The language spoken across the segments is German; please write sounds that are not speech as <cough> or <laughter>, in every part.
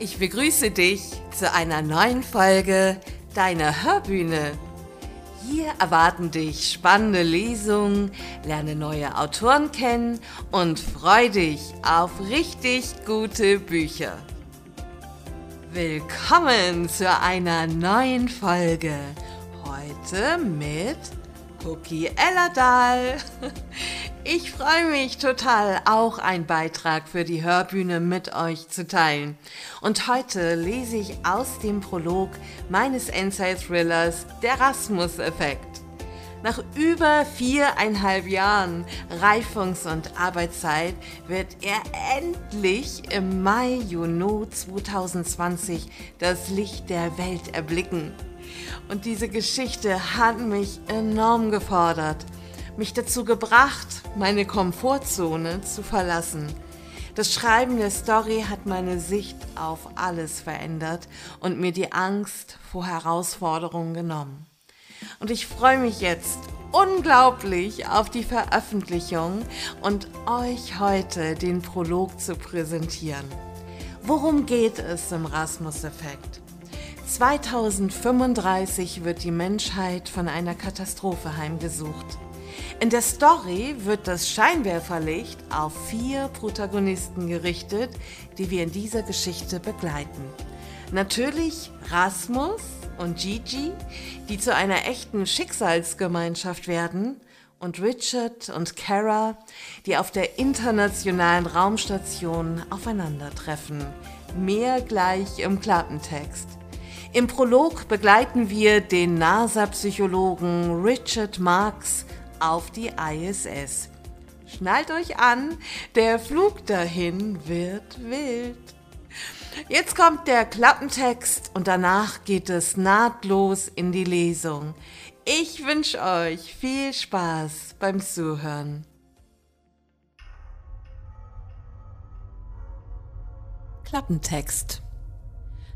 Ich begrüße dich zu einer neuen Folge deiner Hörbühne. Hier erwarten dich spannende Lesungen, lerne neue Autoren kennen und freu dich auf richtig gute Bücher. Willkommen zu einer neuen Folge. Heute mit Cookie Ellerdahl. <laughs> Ich freue mich total, auch einen Beitrag für die Hörbühne mit euch zu teilen. Und heute lese ich aus dem Prolog meines Endzeit-Thrillers Der Rasmus-Effekt. Nach über viereinhalb Jahren Reifungs- und Arbeitszeit wird er endlich im Mai, Juni 2020 das Licht der Welt erblicken. Und diese Geschichte hat mich enorm gefordert mich dazu gebracht, meine Komfortzone zu verlassen. Das Schreiben der Story hat meine Sicht auf alles verändert und mir die Angst vor Herausforderungen genommen. Und ich freue mich jetzt unglaublich auf die Veröffentlichung und euch heute den Prolog zu präsentieren. Worum geht es im Rasmus-Effekt? 2035 wird die Menschheit von einer Katastrophe heimgesucht. In der Story wird das Scheinwerferlicht auf vier Protagonisten gerichtet, die wir in dieser Geschichte begleiten. Natürlich Rasmus und Gigi, die zu einer echten Schicksalsgemeinschaft werden, und Richard und Kara, die auf der internationalen Raumstation aufeinandertreffen. Mehr gleich im Klappentext. Im Prolog begleiten wir den NASA-Psychologen Richard Marks auf die ISS. Schnallt euch an, der Flug dahin wird wild. Jetzt kommt der Klappentext und danach geht es nahtlos in die Lesung. Ich wünsche euch viel Spaß beim Zuhören. Klappentext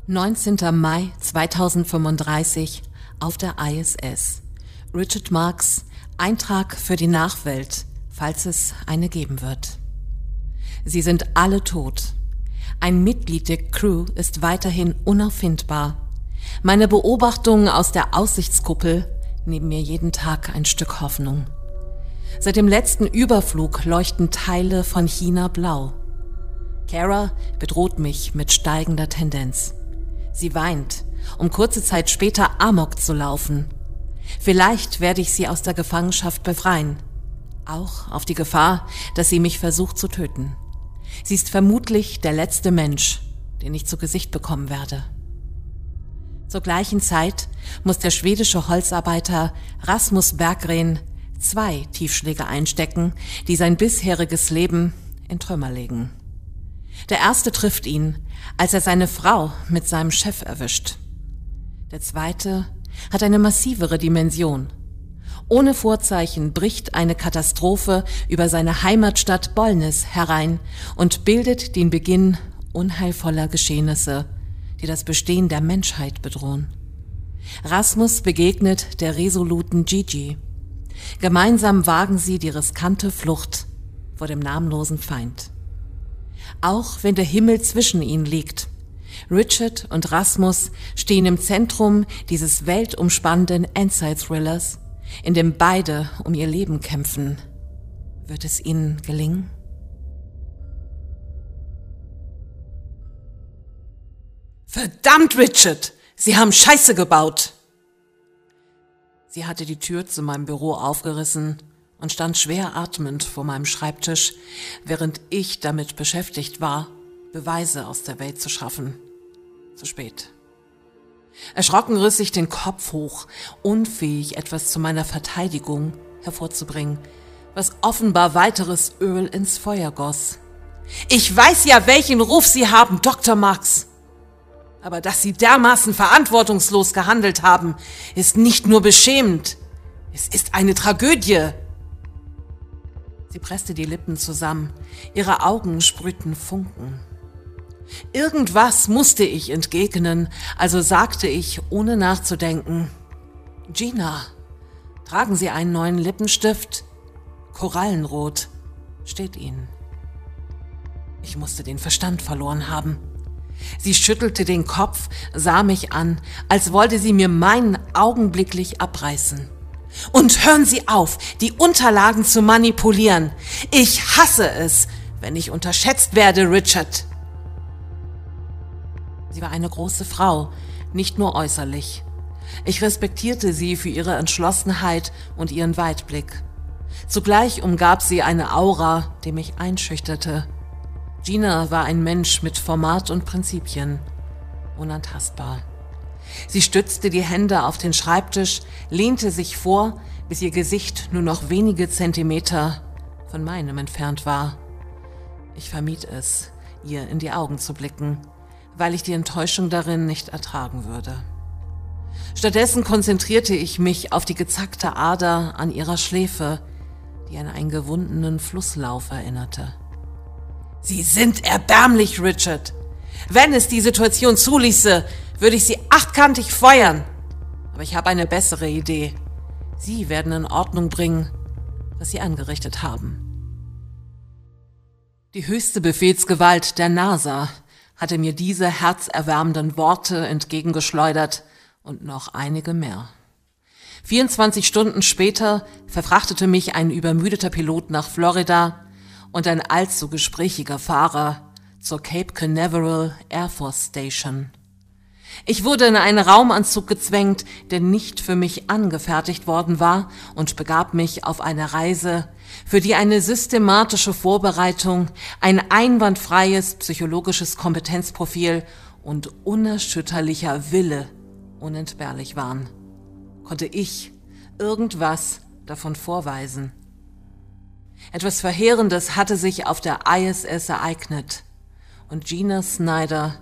19. Mai 2035 auf der ISS. Richard Marks, Eintrag für die Nachwelt, falls es eine geben wird. Sie sind alle tot. Ein Mitglied der Crew ist weiterhin unauffindbar. Meine Beobachtungen aus der Aussichtskuppel nehmen mir jeden Tag ein Stück Hoffnung. Seit dem letzten Überflug leuchten Teile von China blau. Kara bedroht mich mit steigender Tendenz. Sie weint, um kurze Zeit später Amok zu laufen Vielleicht werde ich sie aus der Gefangenschaft befreien. Auch auf die Gefahr, dass sie mich versucht zu töten. Sie ist vermutlich der letzte Mensch, den ich zu Gesicht bekommen werde. Zur gleichen Zeit muss der schwedische Holzarbeiter Rasmus Berggren zwei Tiefschläge einstecken, die sein bisheriges Leben in Trümmer legen. Der erste trifft ihn, als er seine Frau mit seinem Chef erwischt. Der zweite hat eine massivere Dimension. Ohne Vorzeichen bricht eine Katastrophe über seine Heimatstadt Bollnäs herein und bildet den Beginn unheilvoller Geschehnisse, die das Bestehen der Menschheit bedrohen. Rasmus begegnet der resoluten Gigi. Gemeinsam wagen sie die riskante Flucht vor dem namenlosen Feind. Auch wenn der Himmel zwischen ihnen liegt, Richard und Rasmus stehen im Zentrum dieses weltumspannenden Endzeit-Thrillers, in dem beide um ihr Leben kämpfen. Wird es ihnen gelingen? Verdammt, Richard! Sie haben Scheiße gebaut! Sie hatte die Tür zu meinem Büro aufgerissen und stand schwer atmend vor meinem Schreibtisch, während ich damit beschäftigt war, Beweise aus der Welt zu schaffen. Zu spät. Erschrocken riss ich den Kopf hoch, unfähig, etwas zu meiner Verteidigung hervorzubringen, was offenbar weiteres Öl ins Feuer goss. Ich weiß ja, welchen Ruf Sie haben, Dr. Marx. Aber dass Sie dermaßen verantwortungslos gehandelt haben, ist nicht nur beschämend, es ist eine Tragödie. Sie presste die Lippen zusammen, ihre Augen sprühten Funken. Irgendwas musste ich entgegnen, also sagte ich, ohne nachzudenken, Gina, tragen Sie einen neuen Lippenstift? Korallenrot steht Ihnen. Ich musste den Verstand verloren haben. Sie schüttelte den Kopf, sah mich an, als wollte sie mir meinen augenblicklich abreißen. Und hören Sie auf, die Unterlagen zu manipulieren. Ich hasse es, wenn ich unterschätzt werde, Richard. Sie war eine große Frau, nicht nur äußerlich. Ich respektierte sie für ihre Entschlossenheit und ihren Weitblick. Zugleich umgab sie eine Aura, die mich einschüchterte. Gina war ein Mensch mit Format und Prinzipien. Unantastbar. Sie stützte die Hände auf den Schreibtisch, lehnte sich vor, bis ihr Gesicht nur noch wenige Zentimeter von meinem entfernt war. Ich vermied es, ihr in die Augen zu blicken, weil ich die Enttäuschung darin nicht ertragen würde. Stattdessen konzentrierte ich mich auf die gezackte Ader an ihrer Schläfe, die an einen gewundenen Flusslauf erinnerte. Sie sind erbärmlich, Richard. Wenn es die Situation zuließe, würde ich Sie achtkantig feuern. Aber ich habe eine bessere Idee. Sie werden in Ordnung bringen, was Sie angerichtet haben. Die höchste Befehlsgewalt der NASA hatte mir diese herzerwärmenden Worte entgegengeschleudert und noch einige mehr. 24 Stunden später verfrachtete mich ein übermüdeter Pilot nach Florida und ein allzu gesprächiger Fahrer zur Cape Canaveral Air Force Station. Ich wurde in einen Raumanzug gezwängt, der nicht für mich angefertigt worden war, und begab mich auf eine Reise, für die eine systematische Vorbereitung, ein einwandfreies psychologisches Kompetenzprofil und unerschütterlicher Wille unentbehrlich waren. Konnte ich irgendwas davon vorweisen? Etwas Verheerendes hatte sich auf der ISS ereignet und Gina Snyder,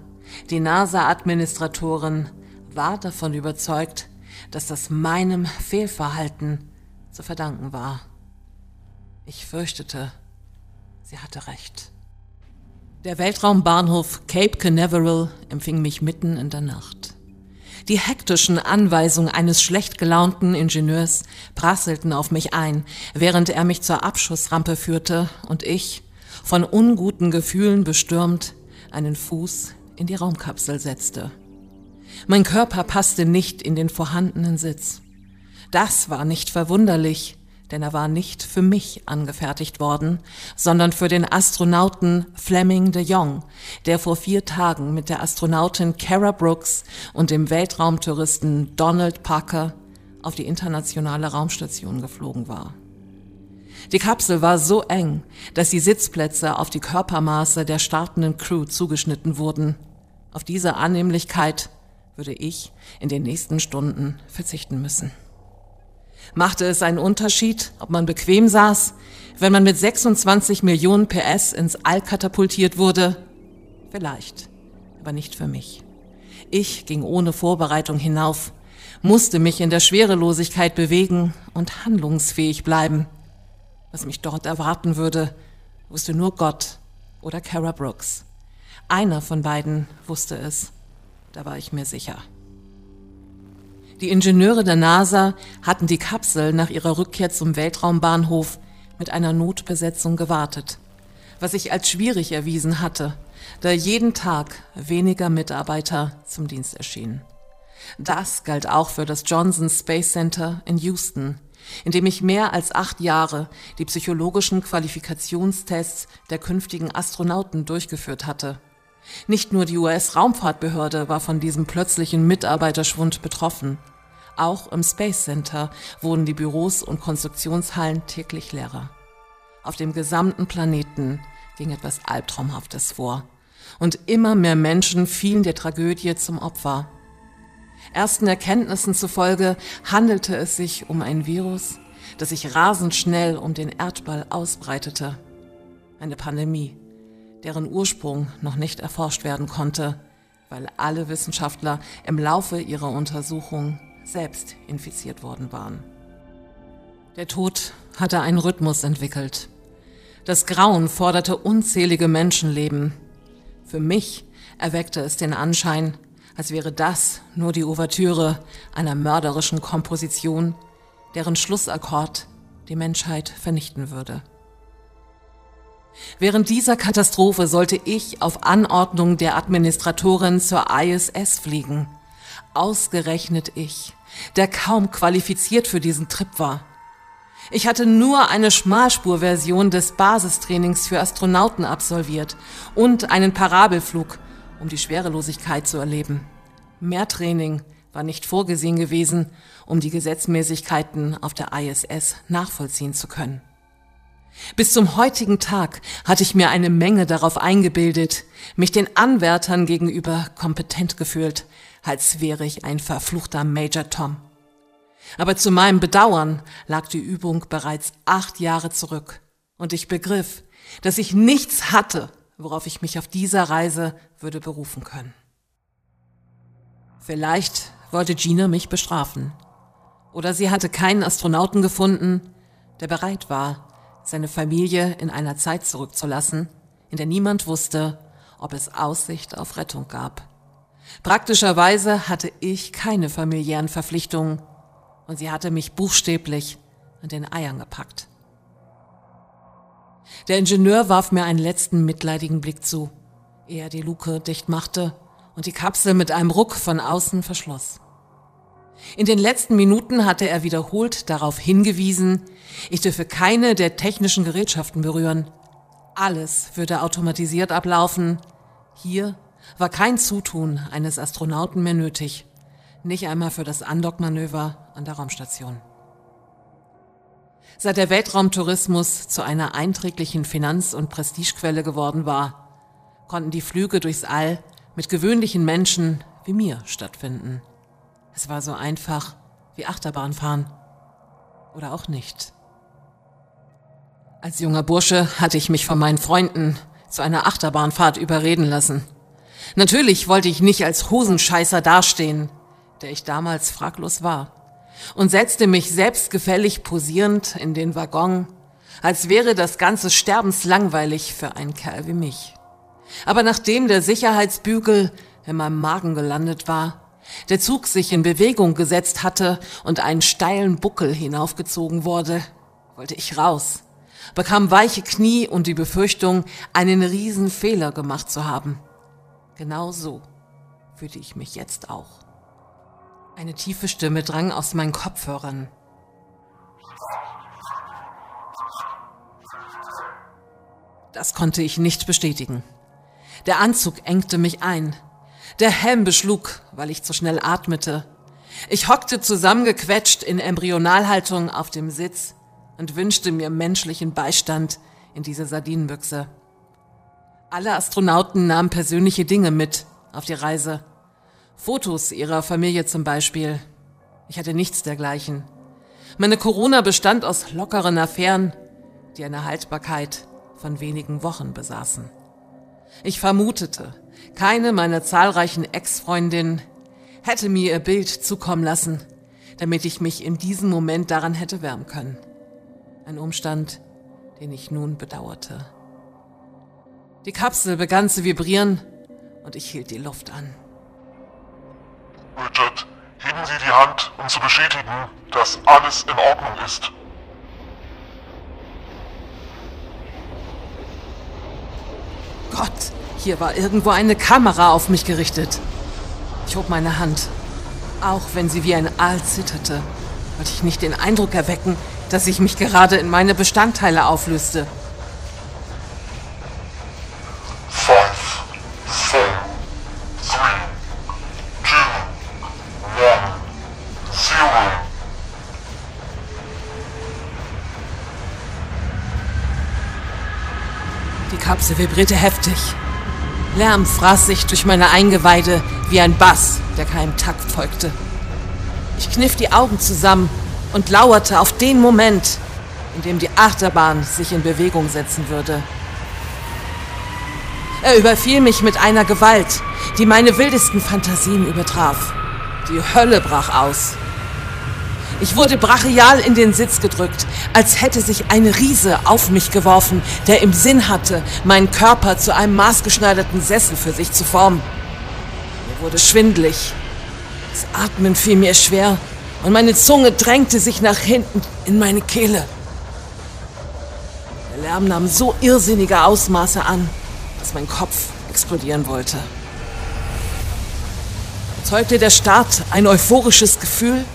die NASA-Administratorin, war davon überzeugt, dass das meinem Fehlverhalten zu verdanken war. Ich fürchtete, sie hatte recht. Der Weltraumbahnhof Cape Canaveral empfing mich mitten in der Nacht. Die hektischen Anweisungen eines schlecht gelaunten Ingenieurs prasselten auf mich ein, während er mich zur Abschussrampe führte und ich, von unguten Gefühlen bestürmt, einen Fuß in die Raumkapsel setzte. Mein Körper passte nicht in den vorhandenen Sitz. Das war nicht verwunderlich, denn er war nicht für mich angefertigt worden, sondern für den Astronauten Fleming de Jong, der vor vier Tagen mit der Astronautin Kara Brooks und dem Weltraumtouristen Donald Parker auf die internationale Raumstation geflogen war. Die Kapsel war so eng, dass die Sitzplätze auf die Körpermaße der startenden Crew zugeschnitten wurden. Auf diese Annehmlichkeit würde ich in den nächsten Stunden verzichten müssen. Machte es einen Unterschied, ob man bequem saß, wenn man mit 26 Millionen PS ins All katapultiert wurde? Vielleicht, aber nicht für mich. Ich ging ohne Vorbereitung hinauf, musste mich in der Schwerelosigkeit bewegen und handlungsfähig bleiben. Was mich dort erwarten würde, wusste nur Gott oder Kara Brooks. Einer von beiden wusste es, da war ich mir sicher. Die Ingenieure der NASA hatten die Kapsel nach ihrer Rückkehr zum Weltraumbahnhof mit einer Notbesetzung gewartet, was sich als schwierig erwiesen hatte, da jeden Tag weniger Mitarbeiter zum Dienst erschienen. Das galt auch für das Johnson Space Center in Houston, in dem ich mehr als acht Jahre die psychologischen Qualifikationstests der künftigen Astronauten durchgeführt hatte. Nicht nur die US-Raumfahrtbehörde war von diesem plötzlichen Mitarbeiterschwund betroffen. Auch im Space Center wurden die Büros und Konstruktionshallen täglich leerer. Auf dem gesamten Planeten ging etwas Albtraumhaftes vor. Und immer mehr Menschen fielen der Tragödie zum Opfer. Ersten Erkenntnissen zufolge handelte es sich um ein Virus, das sich rasend schnell um den Erdball ausbreitete. Eine Pandemie deren Ursprung noch nicht erforscht werden konnte, weil alle Wissenschaftler im Laufe ihrer Untersuchung selbst infiziert worden waren. Der Tod hatte einen Rhythmus entwickelt. Das Grauen forderte unzählige Menschenleben. Für mich erweckte es den Anschein, als wäre das nur die Ouvertüre einer mörderischen Komposition, deren Schlussakkord die Menschheit vernichten würde. Während dieser Katastrophe sollte ich auf Anordnung der Administratorin zur ISS fliegen. Ausgerechnet ich, der kaum qualifiziert für diesen Trip war. Ich hatte nur eine Schmalspurversion des Basistrainings für Astronauten absolviert und einen Parabelflug, um die Schwerelosigkeit zu erleben. Mehr Training war nicht vorgesehen gewesen, um die Gesetzmäßigkeiten auf der ISS nachvollziehen zu können. Bis zum heutigen Tag hatte ich mir eine Menge darauf eingebildet, mich den Anwärtern gegenüber kompetent gefühlt, als wäre ich ein verfluchter Major Tom. Aber zu meinem Bedauern lag die Übung bereits acht Jahre zurück und ich begriff, dass ich nichts hatte, worauf ich mich auf dieser Reise würde berufen können. Vielleicht wollte Gina mich bestrafen. Oder sie hatte keinen Astronauten gefunden, der bereit war, seine Familie in einer Zeit zurückzulassen, in der niemand wusste, ob es Aussicht auf Rettung gab. Praktischerweise hatte ich keine familiären Verpflichtungen und sie hatte mich buchstäblich an den Eiern gepackt. Der Ingenieur warf mir einen letzten mitleidigen Blick zu, ehe er die Luke dicht machte und die Kapsel mit einem Ruck von außen verschloss. In den letzten Minuten hatte er wiederholt darauf hingewiesen, ich dürfe keine der technischen Gerätschaften berühren. Alles würde automatisiert ablaufen. Hier war kein Zutun eines Astronauten mehr nötig, nicht einmal für das Andockmanöver an der Raumstation. Seit der Weltraumtourismus zu einer einträglichen Finanz- und Prestigequelle geworden war, konnten die Flüge durchs All mit gewöhnlichen Menschen wie mir stattfinden. Es war so einfach wie Achterbahnfahren. Oder auch nicht. Als junger Bursche hatte ich mich von meinen Freunden zu einer Achterbahnfahrt überreden lassen. Natürlich wollte ich nicht als Hosenscheißer dastehen, der ich damals fraglos war, und setzte mich selbstgefällig posierend in den Waggon, als wäre das ganze sterbenslangweilig für einen Kerl wie mich. Aber nachdem der Sicherheitsbügel in meinem Magen gelandet war, der Zug sich in Bewegung gesetzt hatte und einen steilen Buckel hinaufgezogen wurde, wollte ich raus, bekam weiche Knie und die Befürchtung, einen riesen Fehler gemacht zu haben. Genau so fühlte ich mich jetzt auch. Eine tiefe Stimme drang aus meinen Kopfhörern. Das konnte ich nicht bestätigen. Der Anzug engte mich ein, der Helm beschlug, weil ich zu schnell atmete. Ich hockte zusammengequetscht in Embryonalhaltung auf dem Sitz und wünschte mir menschlichen Beistand in dieser Sardinenbüchse. Alle Astronauten nahmen persönliche Dinge mit auf die Reise. Fotos ihrer Familie zum Beispiel. Ich hatte nichts dergleichen. Meine Corona bestand aus lockeren Affären, die eine Haltbarkeit von wenigen Wochen besaßen. Ich vermutete, keine meiner zahlreichen Ex-Freundinnen hätte mir ihr Bild zukommen lassen, damit ich mich in diesem Moment daran hätte wärmen können. Ein Umstand, den ich nun bedauerte. Die Kapsel begann zu vibrieren und ich hielt die Luft an. Richard, heben Sie die Hand, um zu bestätigen, dass alles in Ordnung ist. Gott, hier war irgendwo eine Kamera auf mich gerichtet. Ich hob meine Hand. Auch wenn sie wie ein Aal zitterte, wollte ich nicht den Eindruck erwecken, dass ich mich gerade in meine Bestandteile auflöste. Die Kapsel vibrierte heftig. Lärm fraß sich durch meine Eingeweide wie ein Bass, der keinem Takt folgte. Ich kniff die Augen zusammen und lauerte auf den Moment, in dem die Achterbahn sich in Bewegung setzen würde. Er überfiel mich mit einer Gewalt, die meine wildesten Fantasien übertraf. Die Hölle brach aus. Ich wurde brachial in den Sitz gedrückt, als hätte sich ein Riese auf mich geworfen, der im Sinn hatte, meinen Körper zu einem maßgeschneiderten Sessel für sich zu formen. Mir wurde schwindlig. Das Atmen fiel mir schwer und meine Zunge drängte sich nach hinten in meine Kehle. Der Lärm nahm so irrsinnige Ausmaße an, dass mein Kopf explodieren wollte. Zeugte der Start ein euphorisches Gefühl,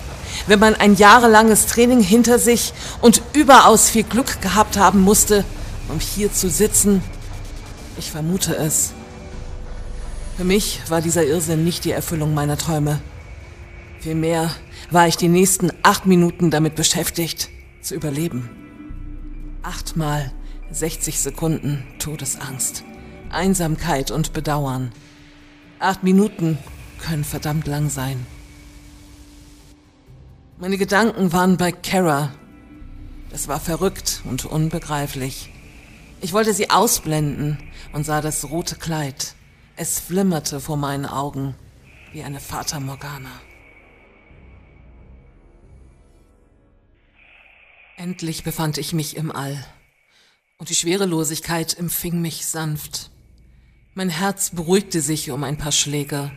wenn man ein jahrelanges Training hinter sich und überaus viel Glück gehabt haben musste, um hier zu sitzen? Ich vermute es. Für mich war dieser Irrsinn nicht die Erfüllung meiner Träume. Vielmehr war ich die nächsten acht Minuten damit beschäftigt, zu überleben. Achtmal 60 Sekunden Todesangst, Einsamkeit und Bedauern. Acht Minuten können verdammt lang sein. Meine Gedanken waren bei Kara. Das war verrückt und unbegreiflich. Ich wollte sie ausblenden und sah das rote Kleid. Es flimmerte vor meinen Augen wie eine Fata Morgana. Endlich befand ich mich im All und die Schwerelosigkeit empfing mich sanft. Mein Herz beruhigte sich um ein paar Schläge.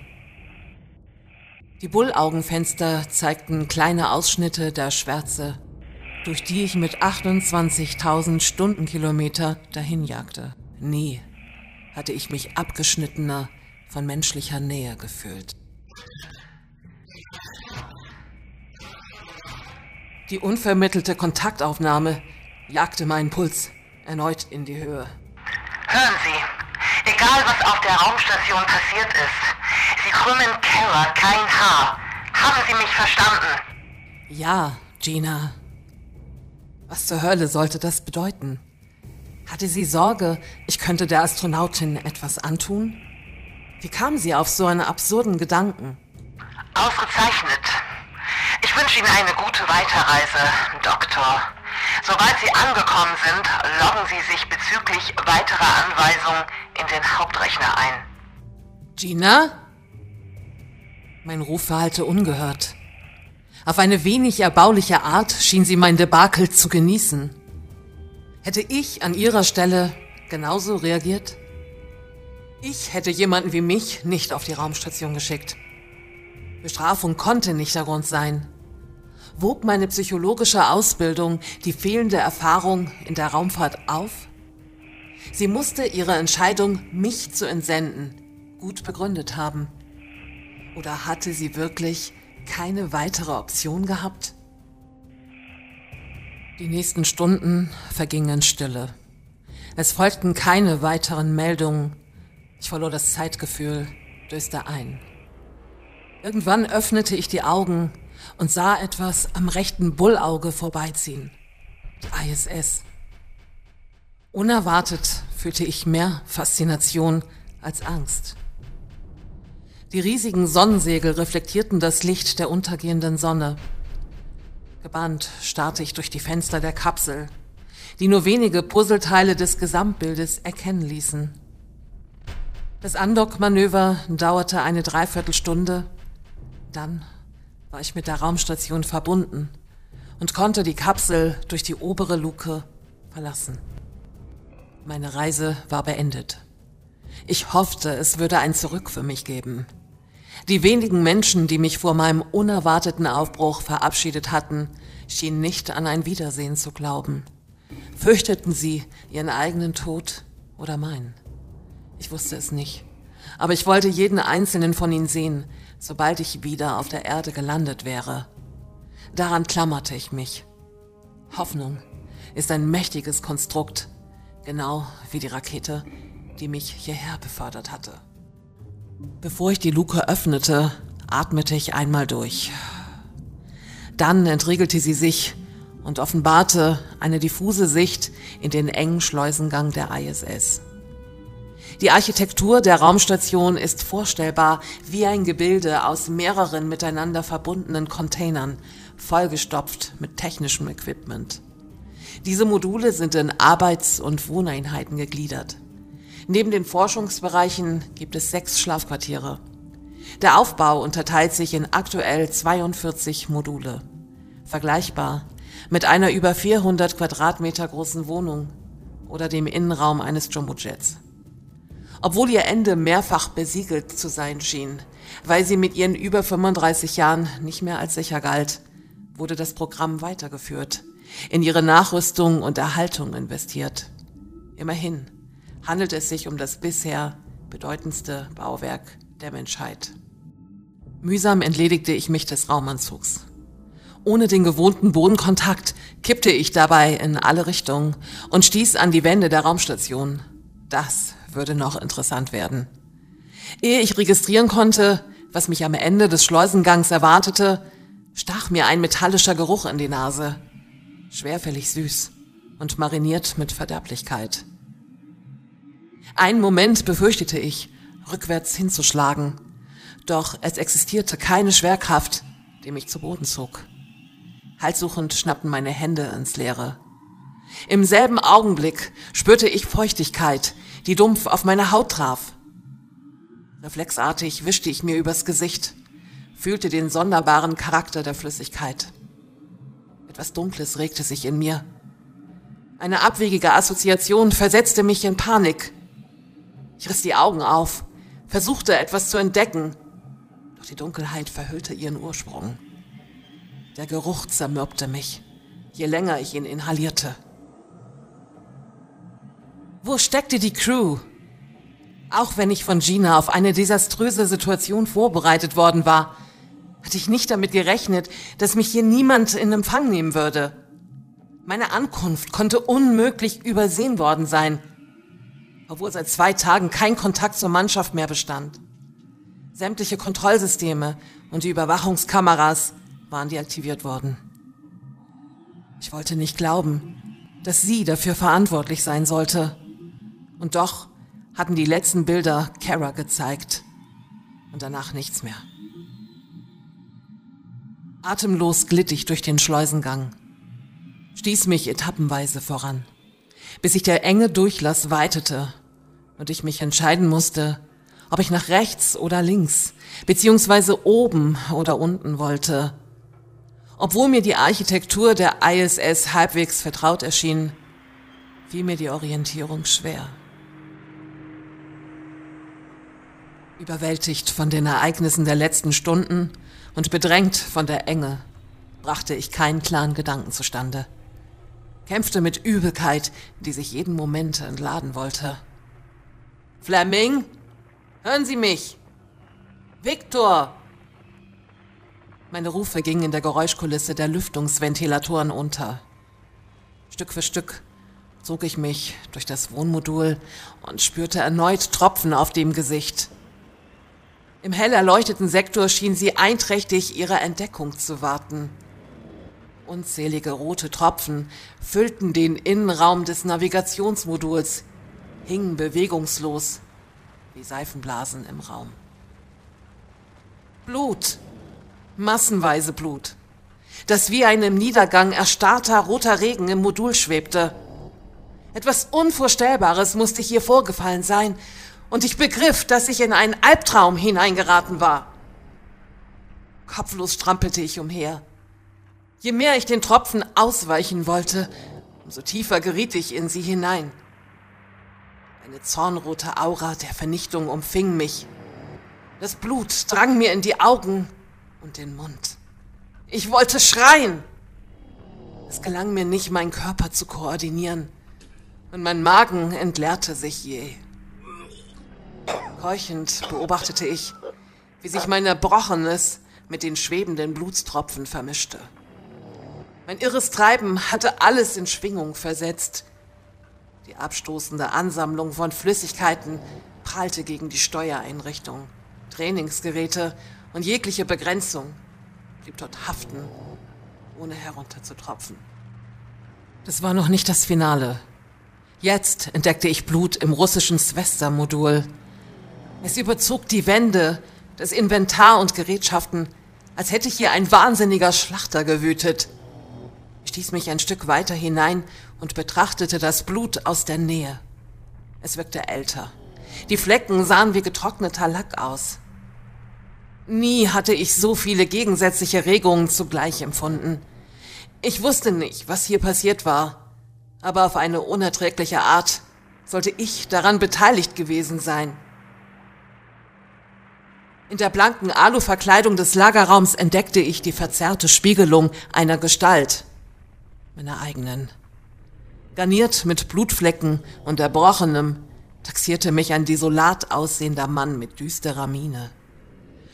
Die Bullaugenfenster zeigten kleine Ausschnitte der Schwärze, durch die ich mit 28.000 Stundenkilometer dahinjagte. Nie hatte ich mich abgeschnittener von menschlicher Nähe gefühlt. Die unvermittelte Kontaktaufnahme jagte meinen Puls erneut in die Höhe. Hören Sie, egal was auf der Raumstation passiert ist, Sie krümmen Kara kein Haar. Haben Sie mich verstanden? Ja, Gina. Was zur Hölle sollte das bedeuten? Hatte sie Sorge, ich könnte der Astronautin etwas antun? Wie kam sie auf so einen absurden Gedanken? Ausgezeichnet. Ich wünsche Ihnen eine gute Weiterreise, Doktor. Sobald Sie angekommen sind, loggen Sie sich bezüglich weiterer Anweisungen in den Hauptrechner ein. Gina? Mein Ruf verhallte ungehört. Auf eine wenig erbauliche Art schien sie mein Debakel zu genießen. Hätte ich an ihrer Stelle genauso reagiert? Ich hätte jemanden wie mich nicht auf die Raumstation geschickt. Bestrafung konnte nicht der Grund sein. Wog meine psychologische Ausbildung die fehlende Erfahrung in der Raumfahrt auf? Sie musste ihre Entscheidung, mich zu entsenden, gut begründet haben. Oder hatte sie wirklich keine weitere Option gehabt? Die nächsten Stunden vergingen in Stille. Es folgten keine weiteren Meldungen. Ich verlor das Zeitgefühl, döste ein. Irgendwann öffnete ich die Augen und sah etwas am rechten Bullauge vorbeiziehen. Die ISS. Unerwartet fühlte ich mehr Faszination als Angst. Die riesigen Sonnensegel reflektierten das Licht der untergehenden Sonne. Gebannt starrte ich durch die Fenster der Kapsel, die nur wenige Puzzleteile des Gesamtbildes erkennen ließen. Das Andock-Manöver dauerte eine Dreiviertelstunde. Dann war ich mit der Raumstation verbunden und konnte die Kapsel durch die obere Luke verlassen. Meine Reise war beendet. Ich hoffte, es würde ein Zurück für mich geben. Die wenigen Menschen, die mich vor meinem unerwarteten Aufbruch verabschiedet hatten, schienen nicht an ein Wiedersehen zu glauben. Fürchteten sie ihren eigenen Tod oder meinen? Ich wusste es nicht. Aber ich wollte jeden einzelnen von ihnen sehen, sobald ich wieder auf der Erde gelandet wäre. Daran klammerte ich mich. Hoffnung ist ein mächtiges Konstrukt, genau wie die Rakete, die mich hierher befördert hatte. Bevor ich die Luke öffnete, atmete ich einmal durch. Dann entriegelte sie sich und offenbarte eine diffuse Sicht in den engen Schleusengang der ISS. Die Architektur der Raumstation ist vorstellbar wie ein Gebilde aus mehreren miteinander verbundenen Containern, vollgestopft mit technischem Equipment. Diese Module sind in Arbeits- und Wohneinheiten gegliedert. Neben den Forschungsbereichen gibt es sechs Schlafquartiere. Der Aufbau unterteilt sich in aktuell 42 Module. Vergleichbar mit einer über 400 Quadratmeter großen Wohnung oder dem Innenraum eines Jumbojets. Obwohl ihr Ende mehrfach besiegelt zu sein schien, weil sie mit ihren über 35 Jahren nicht mehr als sicher galt, wurde das Programm weitergeführt, in ihre Nachrüstung und Erhaltung investiert. Immerhin handelt es sich um das bisher bedeutendste Bauwerk der Menschheit. Mühsam entledigte ich mich des Raumanzugs. Ohne den gewohnten Bodenkontakt kippte ich dabei in alle Richtungen und stieß an die Wände der Raumstation. Das würde noch interessant werden. Ehe ich registrieren konnte, was mich am Ende des Schleusengangs erwartete, stach mir ein metallischer Geruch in die Nase. Schwerfällig süß und mariniert mit Verderblichkeit. Einen Moment befürchtete ich, rückwärts hinzuschlagen, doch es existierte keine Schwerkraft, die mich zu Boden zog. Halssuchend schnappten meine Hände ins Leere. Im selben Augenblick spürte ich Feuchtigkeit, die dumpf auf meine Haut traf. Reflexartig wischte ich mir übers Gesicht, fühlte den sonderbaren Charakter der Flüssigkeit. Etwas Dunkles regte sich in mir. Eine abwegige Assoziation versetzte mich in Panik. Ich riss die Augen auf, versuchte etwas zu entdecken, doch die Dunkelheit verhüllte ihren Ursprung. Der Geruch zermürbte mich, je länger ich ihn inhalierte. Wo steckte die Crew? Auch wenn ich von Gina auf eine desaströse Situation vorbereitet worden war, hatte ich nicht damit gerechnet, dass mich hier niemand in Empfang nehmen würde. Meine Ankunft konnte unmöglich übersehen worden sein, obwohl seit zwei Tagen kein Kontakt zur Mannschaft mehr bestand. Sämtliche Kontrollsysteme und die Überwachungskameras waren deaktiviert worden. Ich wollte nicht glauben, dass sie dafür verantwortlich sein sollte. Und doch hatten die letzten Bilder Kara gezeigt und danach nichts mehr. Atemlos glitt ich durch den Schleusengang, stieß mich etappenweise voran, bis sich der enge Durchlass weitete und ich mich entscheiden musste, ob ich nach rechts oder links, beziehungsweise oben oder unten wollte. Obwohl mir die Architektur der ISS halbwegs vertraut erschien, fiel mir die Orientierung schwer. Überwältigt von den Ereignissen der letzten Stunden und bedrängt von der Enge, brachte ich keinen klaren Gedanken zustande. Kämpfte mit Übelkeit, die sich jeden Moment entladen wollte. Fleming? Hören Sie mich! Victor! Meine Rufe gingen in der Geräuschkulisse der Lüftungsventilatoren unter. Stück für Stück zog ich mich durch das Wohnmodul und spürte erneut Tropfen auf dem Gesicht. Im hell erleuchteten Sektor schien sie einträchtig ihrer Entdeckung zu warten. Unzählige rote Tropfen füllten den Innenraum des Navigationsmoduls, hingen bewegungslos wie Seifenblasen im Raum. Blut, massenweise Blut, das wie ein im Niedergang erstarrter roter Regen im Modul schwebte. Etwas Unvorstellbares musste hier vorgefallen sein, und ich begriff, dass ich in einen Albtraum hineingeraten war. Kopflos strampelte ich umher. Je mehr ich den Tropfen ausweichen wollte, umso tiefer geriet ich in sie hinein. Eine zornrote Aura der Vernichtung umfing mich. Das Blut drang mir in die Augen und den Mund. Ich wollte schreien. Es gelang mir nicht, meinen Körper zu koordinieren, und mein Magen entleerte sich je. Keuchend beobachtete ich, wie sich mein Erbrochenes mit den schwebenden Blutstropfen vermischte. Mein irres Treiben hatte alles in Schwingung versetzt. Die abstoßende Ansammlung von Flüssigkeiten prallte gegen die Steuereinrichtung. Trainingsgeräte und jegliche Begrenzung blieb dort haften, ohne herunterzutropfen. Das war noch nicht das Finale. Jetzt entdeckte ich Blut im russischen Svesta-Modul. Es überzog die Wände, das Inventar und Gerätschaften, als hätte hier ein wahnsinniger Schlachter gewütet. Ich stieß mich ein Stück weiter hinein und betrachtete das Blut aus der Nähe. Es wirkte älter. Die Flecken sahen wie getrockneter Lack aus. Nie hatte ich so viele gegensätzliche Regungen zugleich empfunden. Ich wusste nicht, was hier passiert war, aber auf eine unerträgliche Art sollte ich daran beteiligt gewesen sein. In der blanken Aluverkleidung des Lagerraums entdeckte ich die verzerrte Spiegelung einer Gestalt, meiner eigenen. Garniert mit Blutflecken und Erbrochenem, taxierte mich ein desolat aussehender Mann mit düsterer Miene.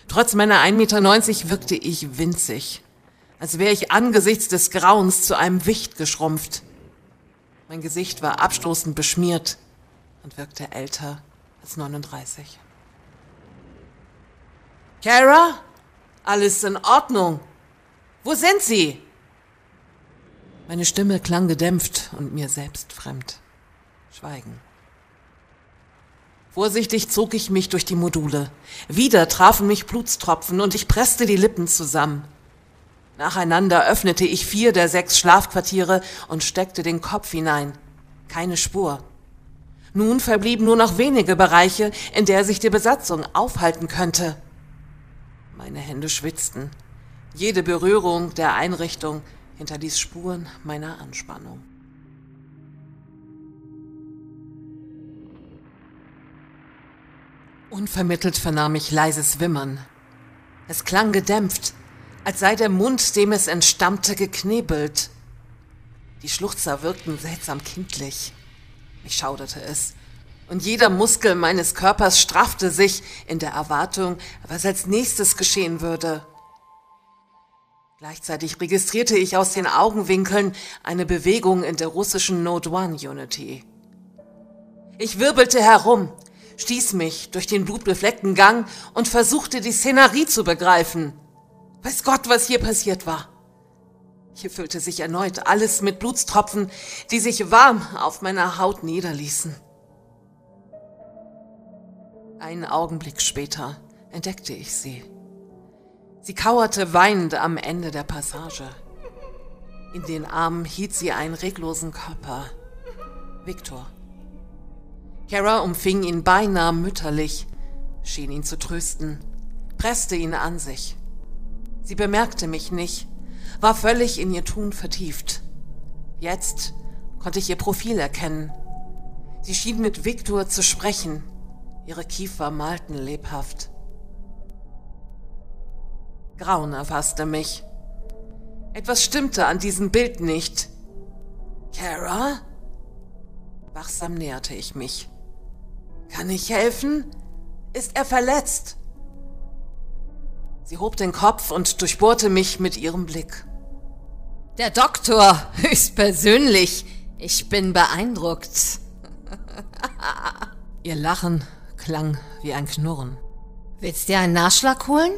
Trotz meiner 1,90 Meter wirkte ich winzig, als wäre ich angesichts des Grauens zu einem Wicht geschrumpft. Mein Gesicht war abstoßend beschmiert und wirkte älter als 39. Kara? Alles in Ordnung. Wo sind Sie? Meine Stimme klang gedämpft und mir selbst fremd. Schweigen. Vorsichtig zog ich mich durch die Module. Wieder trafen mich Blutstropfen und ich presste die Lippen zusammen. Nacheinander öffnete ich vier der sechs Schlafquartiere und steckte den Kopf hinein. Keine Spur. Nun verblieben nur noch wenige Bereiche, in der sich die Besatzung aufhalten könnte. Meine Hände schwitzten. Jede Berührung der Einrichtung hinterließ Spuren meiner Anspannung. Unvermittelt vernahm ich leises Wimmern. Es klang gedämpft, als sei der Mund, dem es entstammte, geknebelt. Die Schluchzer wirkten seltsam kindlich. Mich schauderte es, und jeder Muskel meines Körpers straffte sich in der Erwartung, was als nächstes geschehen würde. Gleichzeitig registrierte ich aus den Augenwinkeln eine Bewegung in der russischen Node One Unity. Ich wirbelte herum, stieß mich durch den blutbefleckten Gang und versuchte die Szenerie zu begreifen. Weiß Gott, was hier passiert war. Hier füllte sich erneut alles mit Blutstropfen, die sich warm auf meiner Haut niederließen. Einen Augenblick später entdeckte ich sie. Sie kauerte weinend am Ende der Passage. In den Armen hielt sie einen reglosen Körper. Viktor. Kara umfing ihn beinahe mütterlich, schien ihn zu trösten, presste ihn an sich. Sie bemerkte mich nicht, war völlig in ihr Tun vertieft. Jetzt konnte ich ihr Profil erkennen. Sie schien mit Viktor zu sprechen. Ihre Kiefer malten lebhaft. Grauen erfasste mich. Etwas stimmte an diesem Bild nicht. Kara? Wachsam näherte ich mich. Kann ich helfen? Ist er verletzt? Sie hob den Kopf und durchbohrte mich mit ihrem Blick. Der Doktor, <laughs> höchstpersönlich. Ich bin beeindruckt. <laughs> Ihr Lachen klang wie ein Knurren. Willst dir einen Nachschlag holen?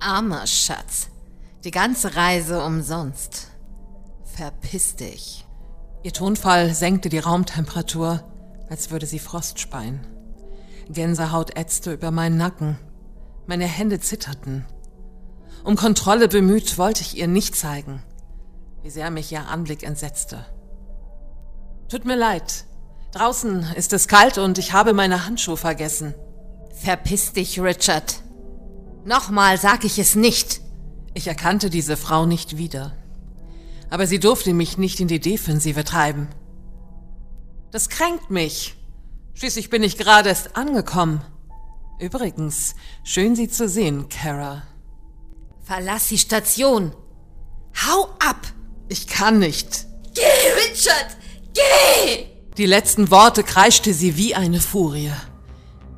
Armer Schatz. Die ganze Reise umsonst. Verpiss dich. Ihr Tonfall senkte die Raumtemperatur, als würde sie Frost speien. Gänsehaut ätzte über meinen Nacken. Meine Hände zitterten. Um Kontrolle bemüht, wollte ich ihr nicht zeigen, wie sehr mich ihr Anblick entsetzte. Tut mir leid. Draußen ist es kalt und ich habe meine Handschuhe vergessen. Verpiss dich, Richard. Nochmal sag ich es nicht. Ich erkannte diese Frau nicht wieder. Aber sie durfte mich nicht in die Defensive treiben. Das kränkt mich. Schließlich bin ich gerade erst angekommen. Übrigens, schön Sie zu sehen, Kara. Verlass die Station. Hau ab! Ich kann nicht. Geh, Richard! Geh! Die letzten Worte kreischte sie wie eine Furie.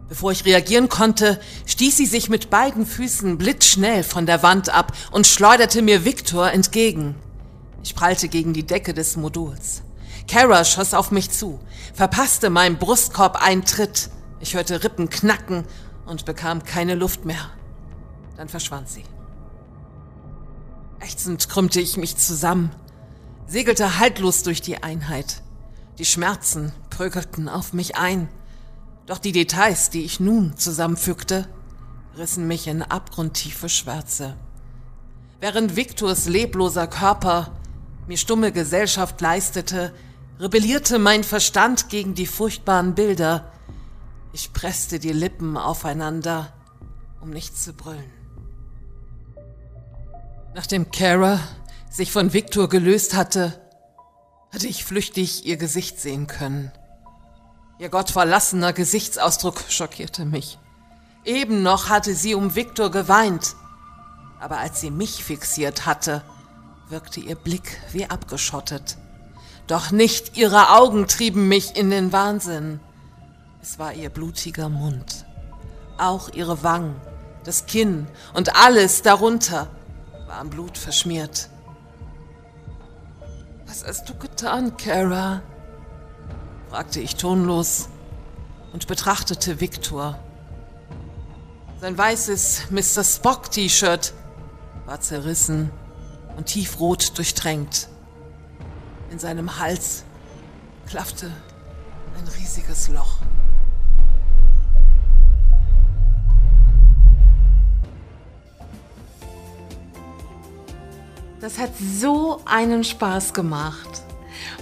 Bevor ich reagieren konnte, stieß sie sich mit beiden Füßen blitzschnell von der Wand ab und schleuderte mir Viktor entgegen. Ich prallte gegen die Decke des Moduls. Kara schoss auf mich zu, verpasste meinem Brustkorb einen Tritt. Ich hörte Rippen knacken und bekam keine Luft mehr. Dann verschwand sie. Ächzend krümmte ich mich zusammen, segelte haltlos durch die Einheit. Die Schmerzen prügelten auf mich ein. Doch die Details, die ich nun zusammenfügte, rissen mich in abgrundtiefe Schwärze. Während Viktors lebloser Körper mir stumme Gesellschaft leistete, rebellierte mein Verstand gegen die furchtbaren Bilder. Ich presste die Lippen aufeinander, um nicht zu brüllen. Nachdem Kara sich von Victor gelöst hatte, hatte ich flüchtig ihr Gesicht sehen können. Ihr gottverlassener Gesichtsausdruck schockierte mich. Eben noch hatte sie um Viktor geweint, aber als sie mich fixiert hatte, wirkte ihr Blick wie abgeschottet. Doch nicht ihre Augen trieben mich in den Wahnsinn. Es war ihr blutiger Mund, auch ihre Wangen, das Kinn und alles darunter waren Blut verschmiert. Was hast du getan, Kara? Fragte ich tonlos und betrachtete Viktor. Sein weißes Mr. Spock-T-Shirt war zerrissen und tiefrot durchtränkt. In seinem Hals klaffte ein riesiges Loch. Das hat so einen Spaß gemacht.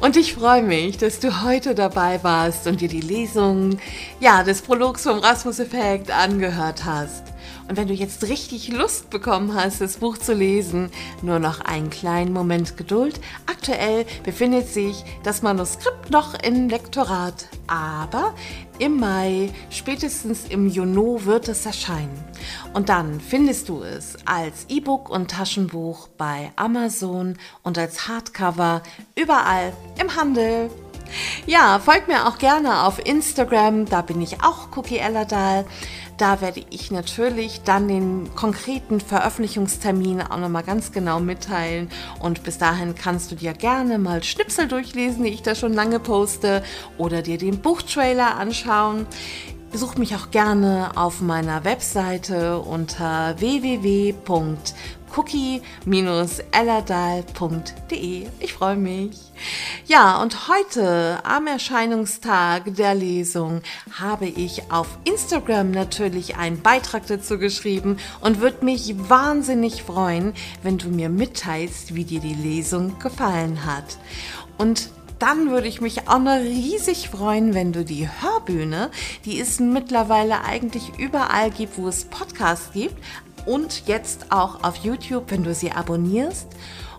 Und ich freue mich, dass du heute dabei warst und dir die Lesung ja, des Prologs vom Rasmus-Effekt angehört hast. Und wenn du jetzt richtig Lust bekommen hast, das Buch zu lesen, nur noch einen kleinen Moment Geduld. Aktuell befindet sich das Manuskript noch in Lektorat, aber im Mai, spätestens im Juni wird es erscheinen. Und dann findest du es als E-Book und Taschenbuch bei Amazon und als Hardcover überall im Handel. Ja, folgt mir auch gerne auf Instagram, da bin ich auch Cookie Ellerdahl. Da werde ich natürlich dann den konkreten Veröffentlichungstermin auch nochmal ganz genau mitteilen. Und bis dahin kannst du dir gerne mal Schnipsel durchlesen, die ich da schon lange poste, oder dir den Buchtrailer anschauen. Besuch mich auch gerne auf meiner Webseite unter www.cookie-ellerdahl.de. Ich freue mich. Ja, und heute am Erscheinungstag der Lesung habe ich auf Instagram natürlich einen Beitrag dazu geschrieben und würde mich wahnsinnig freuen, wenn du mir mitteilst, wie dir die Lesung gefallen hat. Und dann würde ich mich auch noch riesig freuen, wenn du die Hörbühne, die es mittlerweile eigentlich überall gibt, wo es Podcasts gibt und jetzt auch auf YouTube, wenn du sie abonnierst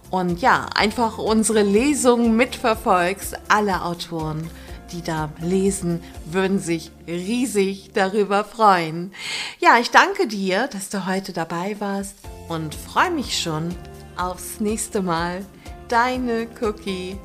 und ja, einfach unsere Lesung mitverfolgst. Alle Autoren, die da lesen, würden sich riesig darüber freuen. Ja, ich danke dir, dass du heute dabei warst und freue mich schon aufs nächste Mal. Deine Cookie.